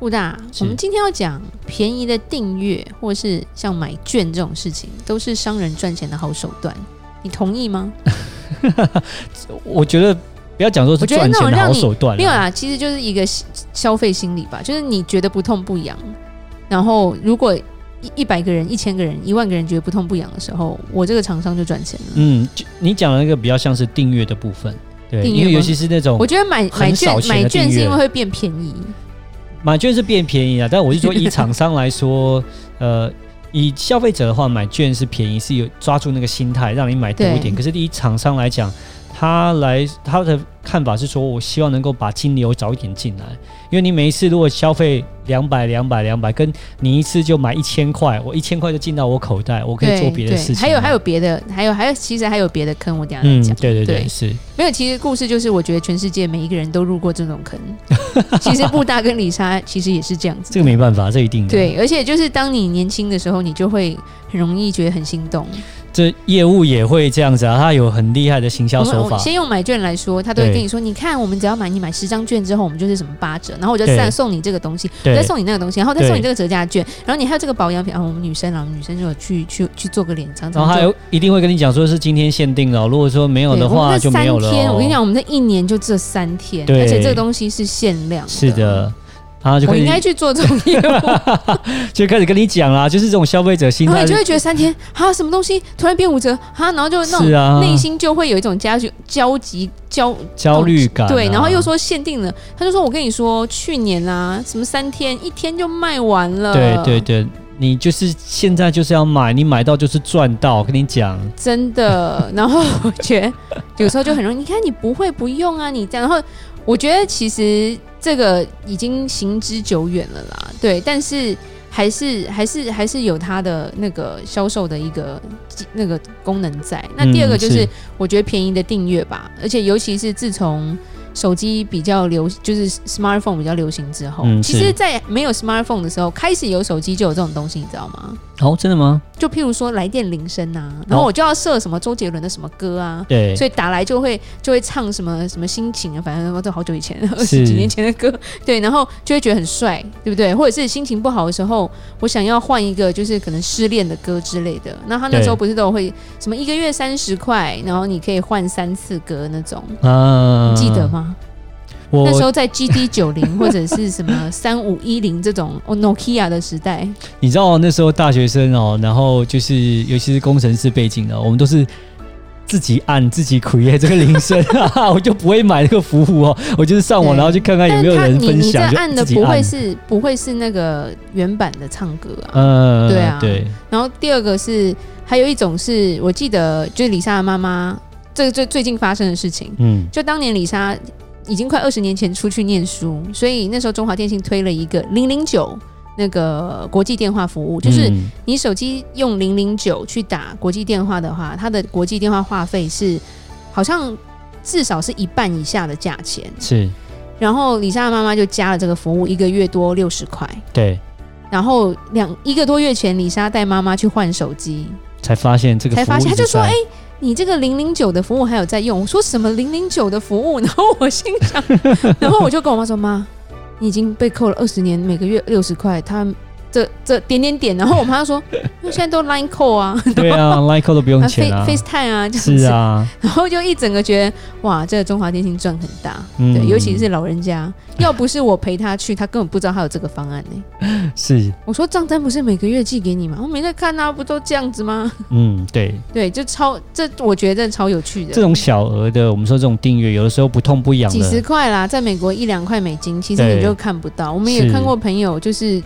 布大，我们今天要讲便宜的订阅，或是像买券这种事情，都是商人赚钱的好手段。你同意吗？我觉得不要讲说是赚钱的好手段，没有啊，其实就是一个消费心理吧。就是你觉得不痛不痒，然后如果一一百个人、一千个人、一万个人觉得不痛不痒的时候，我这个厂商就赚钱了。嗯，你讲的那个比较像是订阅的部分，对，因为尤其是那种，我觉得买买券买券是因为会变便宜，买券是变便宜啊。但我是说，以厂商来说，呃。以消费者的话，买券是便宜，是有抓住那个心态，让你买多一点。可是，以厂商来讲，他来他的看法是说，我希望能够把金流早一点进来，因为你每一次如果消费两百、两百、两百，跟你一次就买一千块，我一千块就进到我口袋，我可以做别的事情。还有还有别的，还有还有，其实还有别的坑，我等下再讲。嗯，对对对，对是。没有，其实故事就是，我觉得全世界每一个人都入过这种坑。其实布大跟李莎其实也是这样子。这个没办法，这一定的。对，而且就是当你年轻的时候，你就会很容易觉得很心动。这业务也会这样子啊，他有很厉害的行销手法。先用买券来说，他都会跟你说：“你看，我们只要买你买十张券之后，我们就是什么八折，然后我就再送你这个东西，再送你那个东西，然后再送你这个折价券，然后你还有这个保养品啊。我们女生啊，我们女生就有去去去做个脸脏。然后还有一定会跟你讲说是今天限定了，如果说没有的话就没有了。我跟你讲，我们这一年就这三天，而且这个东西是限量。是的。”我应该去做这种业务，就开始跟你讲啦，就是这种消费者心态，你就会觉得三天啊，什么东西突然变五折啊，然后就那种内心就会有一种焦急、焦急、焦焦虑感、啊。对，然后又说限定了，他就说我跟你说，去年啊，什么三天一天就卖完了。对对对，你就是现在就是要买，你买到就是赚到，我跟你讲，真的。然后我觉得有时候就很容易，你看你不会不用啊，你这样，然后我觉得其实。这个已经行之久远了啦，对，但是还是还是还是有它的那个销售的一个那个功能在。那第二个就是我觉得便宜的订阅吧，而且尤其是自从。手机比较流，就是 smartphone 比较流行之后，嗯、其实，在没有 smartphone 的时候，开始有手机就有这种东西，你知道吗？哦，真的吗？就譬如说来电铃声啊，然后我就要设什么周杰伦的什么歌啊，对，所以打来就会就会唱什么什么心情啊，反正都好久以前 二十几年前的歌，对，然后就会觉得很帅，对不对？或者是心情不好的时候，我想要换一个就是可能失恋的歌之类的，那他那时候不是都会什么一个月三十块，然后你可以换三次歌那种，啊，你记得吗？我那时候在 GD 九零 或者是什么三五一零这种 Nokia 的时代，你知道那时候大学生哦，然后就是尤其是工程师背景的，我们都是自己按自己 create 这个铃声啊，我就不会买这个服务哦，我就是上网然后去看看有没有人分享。你这按的不会是不会是那个原版的唱歌啊？嗯，对啊，对。然后第二个是还有一种是我记得就是李莎的妈妈，这个最最近发生的事情，嗯，就当年李莎。已经快二十年前出去念书，所以那时候中华电信推了一个零零九那个国际电话服务，就是你手机用零零九去打国际电话的话，它的国际电话话费是好像至少是一半以下的价钱。是，然后李莎的妈妈就加了这个服务，一个月多六十块。对，然后两一个多月前，李莎带妈妈去换手机，才发现这个，才发现他就说：“哎。”你这个零零九的服务还有在用？我说什么零零九的服务？然后我心想，然后我就跟我妈说：“妈，你已经被扣了二十年，每个月六十块。”他。这这点点点，然后我妈说，因为现在都 Line Call 啊，对啊，Line Call 都不用钱啊，FaceTime 啊，就是，是啊，然后就一整个觉得哇，这个中华电信赚很大，嗯，对，尤其是老人家，要不是我陪他去，他根本不知道他有这个方案呢。是，我说账单不是每个月寄给你吗？我没在看啊，不都这样子吗？嗯，对，对，就超这，我觉得超有趣的。这种小额的，我们说这种订阅，有的时候不痛不痒的，几十块啦，在美国一两块美金，其实你就看不到。我们也看过朋友就是。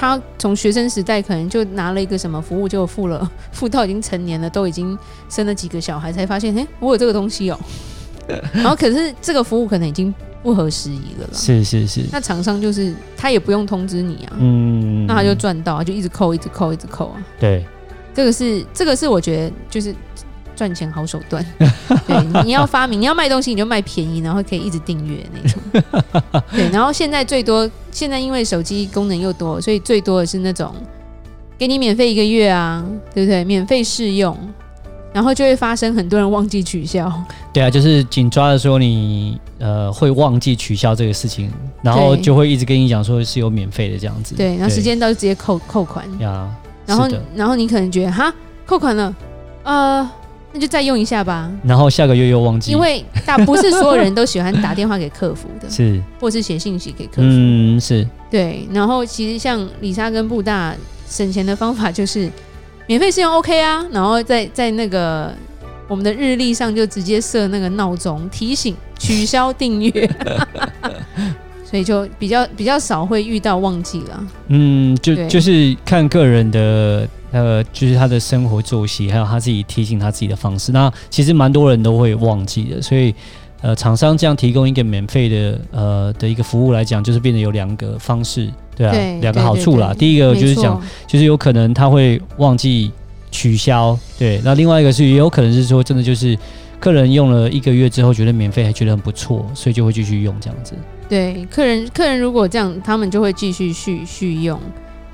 他从学生时代可能就拿了一个什么服务，就付了，付到已经成年了，都已经生了几个小孩，才发现，哎，我有这个东西哦。然后可是这个服务可能已经不合时宜了啦。是是是。那厂商就是他也不用通知你啊，嗯，那他就赚到，就一直扣，一直扣，一直扣啊。对，这个是这个是我觉得就是赚钱好手段。对，你要发明，你要卖东西，你就卖便宜，然后可以一直订阅那种。对，然后现在最多，现在因为手机功能又多，所以最多的是那种给你免费一个月啊，对不对？免费试用。然后就会发生很多人忘记取消。对啊，就是紧抓的时候你呃会忘记取消这个事情，然后就会一直跟你讲说是有免费的这样子。对，然后时间到就直接扣扣款。呀，然后然后你可能觉得哈扣款了，呃，那就再用一下吧。然后下个月又忘记。因为大不是所有人都喜欢打电话给客服的，是，或是写信息给客服。嗯，是对。然后其实像李莎跟布大省钱的方法就是。免费试用 OK 啊，然后在在那个我们的日历上就直接设那个闹钟提醒取消订阅，所以就比较比较少会遇到忘记了。嗯，就就是看个人的呃，就是他的生活作息，还有他自己提醒他自己的方式。那其实蛮多人都会忘记的，所以呃，厂商这样提供一个免费的呃的一个服务来讲，就是变得有两个方式。对啊，两个好处啦。第一个就是讲，就是有可能他会忘记取消。对，那另外一个是也有可能是说，真的就是客人用了一个月之后觉得免费，还觉得很不错，所以就会继续用这样子。对，客人客人如果这样，他们就会继续续续用。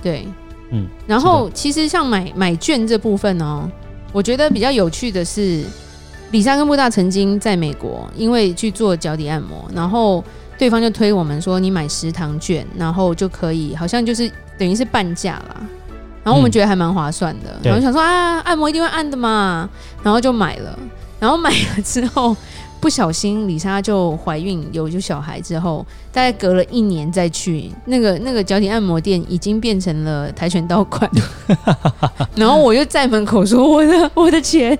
对，嗯。然后其实像买买券这部分哦，我觉得比较有趣的是，李莎跟布大曾经在美国，因为去做脚底按摩，然后。对方就推我们说，你买食堂券，然后就可以，好像就是等于是半价啦。然后我们觉得还蛮划算的，嗯、然后想说啊，按摩一定会按的嘛，然后就买了。然后买了之后，不小心李莎就怀孕有就小孩之后，大概隔了一年再去那个那个脚底按摩店，已经变成了跆拳道馆。然后我就在门口说，我的我的钱，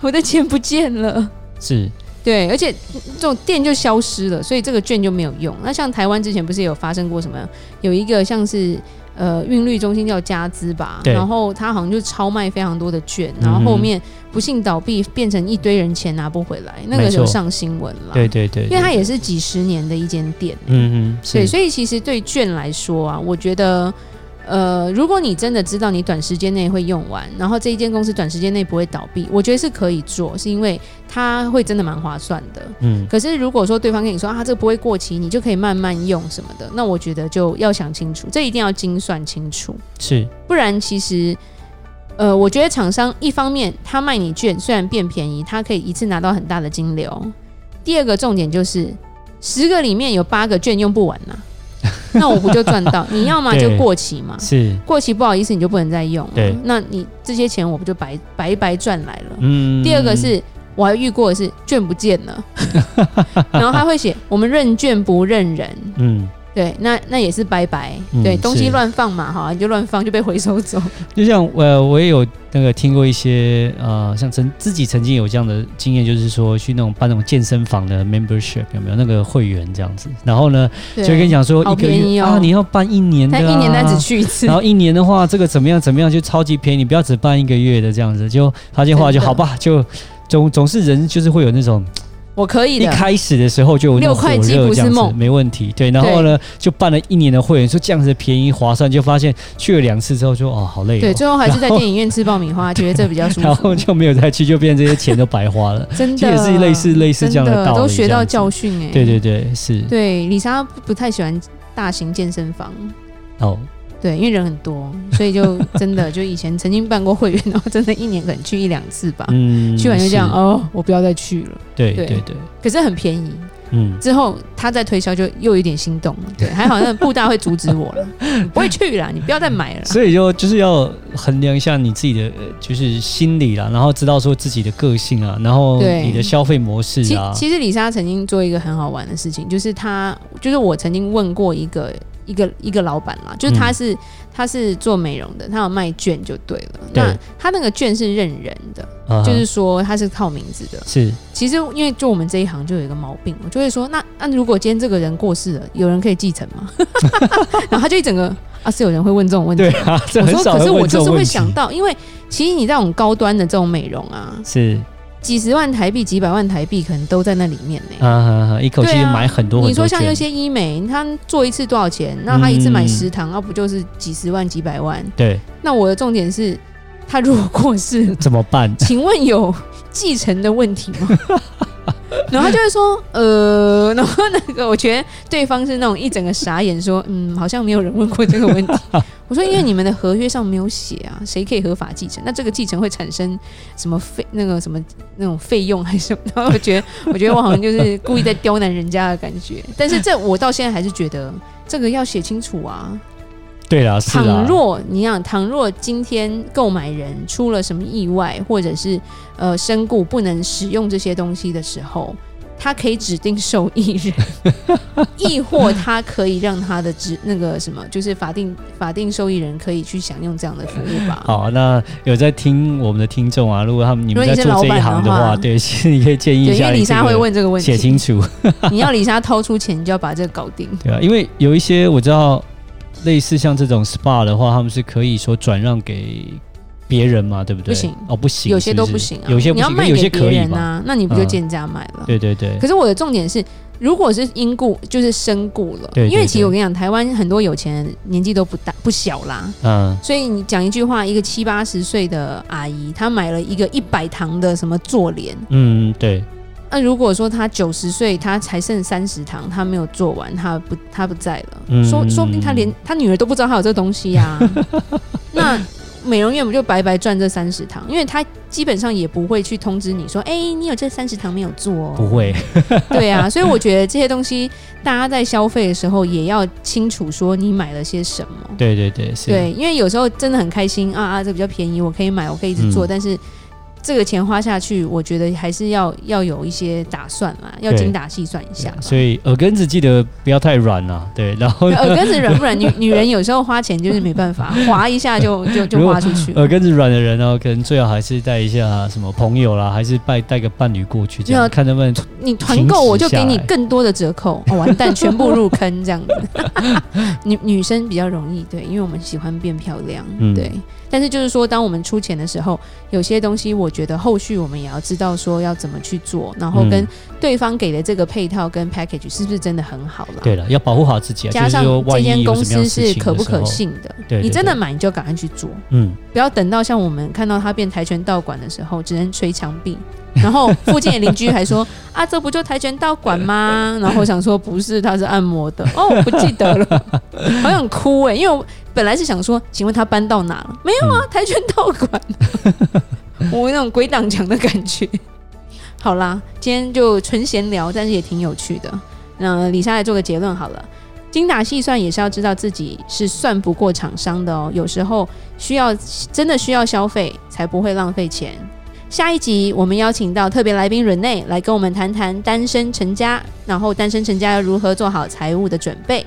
我的钱不见了。是。对，而且这种店就消失了，所以这个券就没有用。那像台湾之前不是有发生过什么？有一个像是呃韵律中心叫家资吧，然后他好像就超卖非常多的券，然后后面不幸倒闭，变成一堆人钱拿不回来，那个就上新闻了。对对对，因为它也是几十年的一间店。嗯嗯，对，所以其实对券来说啊，我觉得。呃，如果你真的知道你短时间内会用完，然后这一间公司短时间内不会倒闭，我觉得是可以做，是因为它会真的蛮划算的。嗯，可是如果说对方跟你说啊，这个不会过期，你就可以慢慢用什么的，那我觉得就要想清楚，这一定要精算清楚。是，不然其实，呃，我觉得厂商一方面他卖你券虽然变便宜，他可以一次拿到很大的金流。第二个重点就是，十个里面有八个券用不完呐、啊。那我不就赚到？你要么就过期嘛，是过期不好意思，你就不能再用了。对，那你这些钱我不就白白白赚来了？嗯。第二个是我还遇过的是券不见了，然后他会写我们认券不认人。嗯。对，那那也是拜拜。嗯、对，东西乱放嘛，哈，你就乱放就被回收走。就像呃，我也有那个听过一些呃，像曾自己曾经有这样的经验，就是说去那种办那种健身房的 membership 有没有那个会员这样子？然后呢，就跟你讲说一个月、哦、啊，你要办一年的、啊，一年单只去一次。然后一年的话，这个怎么样怎么样就超级便宜，你不要只办一个月的这样子，就发现话就好吧，就总总是人就是会有那种。我可以的。一开始的时候就有六块鸡不是梦，没问题。对，然后呢，就办了一年的会员，说这样子便宜划算，就发现去了两次之后就哦好累。对，最后还是在电影院吃爆米花，觉得这比较舒服。然后就没有再去，就变成这些钱都白花了。真的，也是类似类似这样的道理，都学到教训哎。对对对，是。对，李莎不太喜欢大型健身房。哦。对，因为人很多，所以就 真的就以前曾经办过会员，然后真的一年可能去一两次吧。嗯，去完就这样哦，我不要再去了。对对对，可是很便宜。嗯，之后他再推销就又有点心动了。对，还好那布大会阻止我了，不会去了，你不要再买了。所以就就是要衡量一下你自己的就是心理啦，然后知道说自己的个性啊，然后你的消费模式啊。其实李莎曾经做一个很好玩的事情，就是她就是我曾经问过一个。一个一个老板啦，就是他是、嗯、他是做美容的，他有卖券就对了。对那他那个券是认人的，就是说他是靠名字的。是，其实因为就我们这一行就有一个毛病，我就会说，那那如果今天这个人过世了，有人可以继承吗？然后他就一整个啊，是有人会问这种问题。对啊，我说可是我就是会想到，因为其实你这种高端的这种美容啊，是。几十万台币、几百万台币，可能都在那里面呢。啊，一口气买很多很多。你说像有些医美，他做一次多少钱？那他一次买十堂，那不就是几十万、几百万？对。那我的重点是，他如果过世怎么办？请问有继承的问题吗？然后他就会说，呃，然后那个我觉得对方是那种一整个傻眼，说，嗯，好像没有人问过这个问题。我说，因为你们的合约上没有写啊，谁可以合法继承？那这个继承会产生什么费？那个什么那种费用还是什么？然 后我觉得，我觉得我好像就是故意在刁难人家的感觉。但是这我到现在还是觉得这个要写清楚啊。对啊。倘若你想，倘若今天购买人出了什么意外，或者是呃身故不能使用这些东西的时候，他可以指定受益人，亦或他可以让他的指那个什么，就是法定法定受益人可以去享用这样的服务吧。好，那有在听我们的听众啊，如果他们你们在做这一行的话，对，其实你可以建议一下。因为李莎会问这个问题，写清楚。你要李莎掏出钱，你就要把这个搞定。对啊，因为有一些我知道。类似像这种 SPA 的话，他们是可以说转让给别人嘛，对不对？不行哦，不行，有些都不行啊。有些不行，你要卖给别人啊，有些可以嘛，那你不就贱价卖了？嗯，对对对。可是我的重点是，如果是因故，就是身故了。对，对，对。因为其实我跟你讲，台湾很多有钱人年纪都不大不小啦。嗯。所以你讲一句话，一个七八十岁的阿姨，她买了一个一百堂的什么坐莲。嗯，对。那如果说他九十岁，他才剩三十堂，他没有做完，他不他不在了，嗯、说说不定他连他女儿都不知道他有这东西呀、啊。那美容院不就白白赚这三十堂？因为他基本上也不会去通知你说，哎、欸，你有这三十堂没有做、哦？不会。对啊，所以我觉得这些东西，大家在消费的时候也要清楚说你买了些什么。对对对，是。对，因为有时候真的很开心啊啊，这比较便宜，我可以买，我可以一直做，嗯、但是。这个钱花下去，我觉得还是要要有一些打算嘛，要精打细算一下。所以耳根子记得不要太软啊，对。然后 耳根子软不软？女女人有时候花钱就是没办法，划一下就就就花出去。耳根子软的人呢，可能最好还是带一下什么朋友啦，还是带带个伴侣过去，这样看能不能。你团购我就给你更多的折扣，哦、完蛋，全部入坑这样子。女女生比较容易，对，因为我们喜欢变漂亮，嗯、对。但是就是说，当我们出钱的时候，有些东西我觉得后续我们也要知道说要怎么去做，然后跟对方给的这个配套跟 package 是不是真的很好了？对了，要保护好自己啊。加上这间公司是可不可信的，对，你真的买你就赶快去做，嗯，不要等到像我们看到他变跆拳道馆的时候，只能捶墙壁。然后附近的邻居还说：“啊，这不就跆拳道馆吗？” 然后我想说：“不是，他是按摩的。”哦，我不记得了，好想哭哎！因为我本来是想说，请问他搬到哪了？没有啊，跆拳道馆。我那种鬼挡墙的感觉。好啦，今天就纯闲聊，但是也挺有趣的。那李莎来做个结论好了，精打细算也是要知道自己是算不过厂商的哦。有时候需要真的需要消费，才不会浪费钱。下一集我们邀请到特别来宾 Rene 来跟我们谈谈单身成家，然后单身成家要如何做好财务的准备。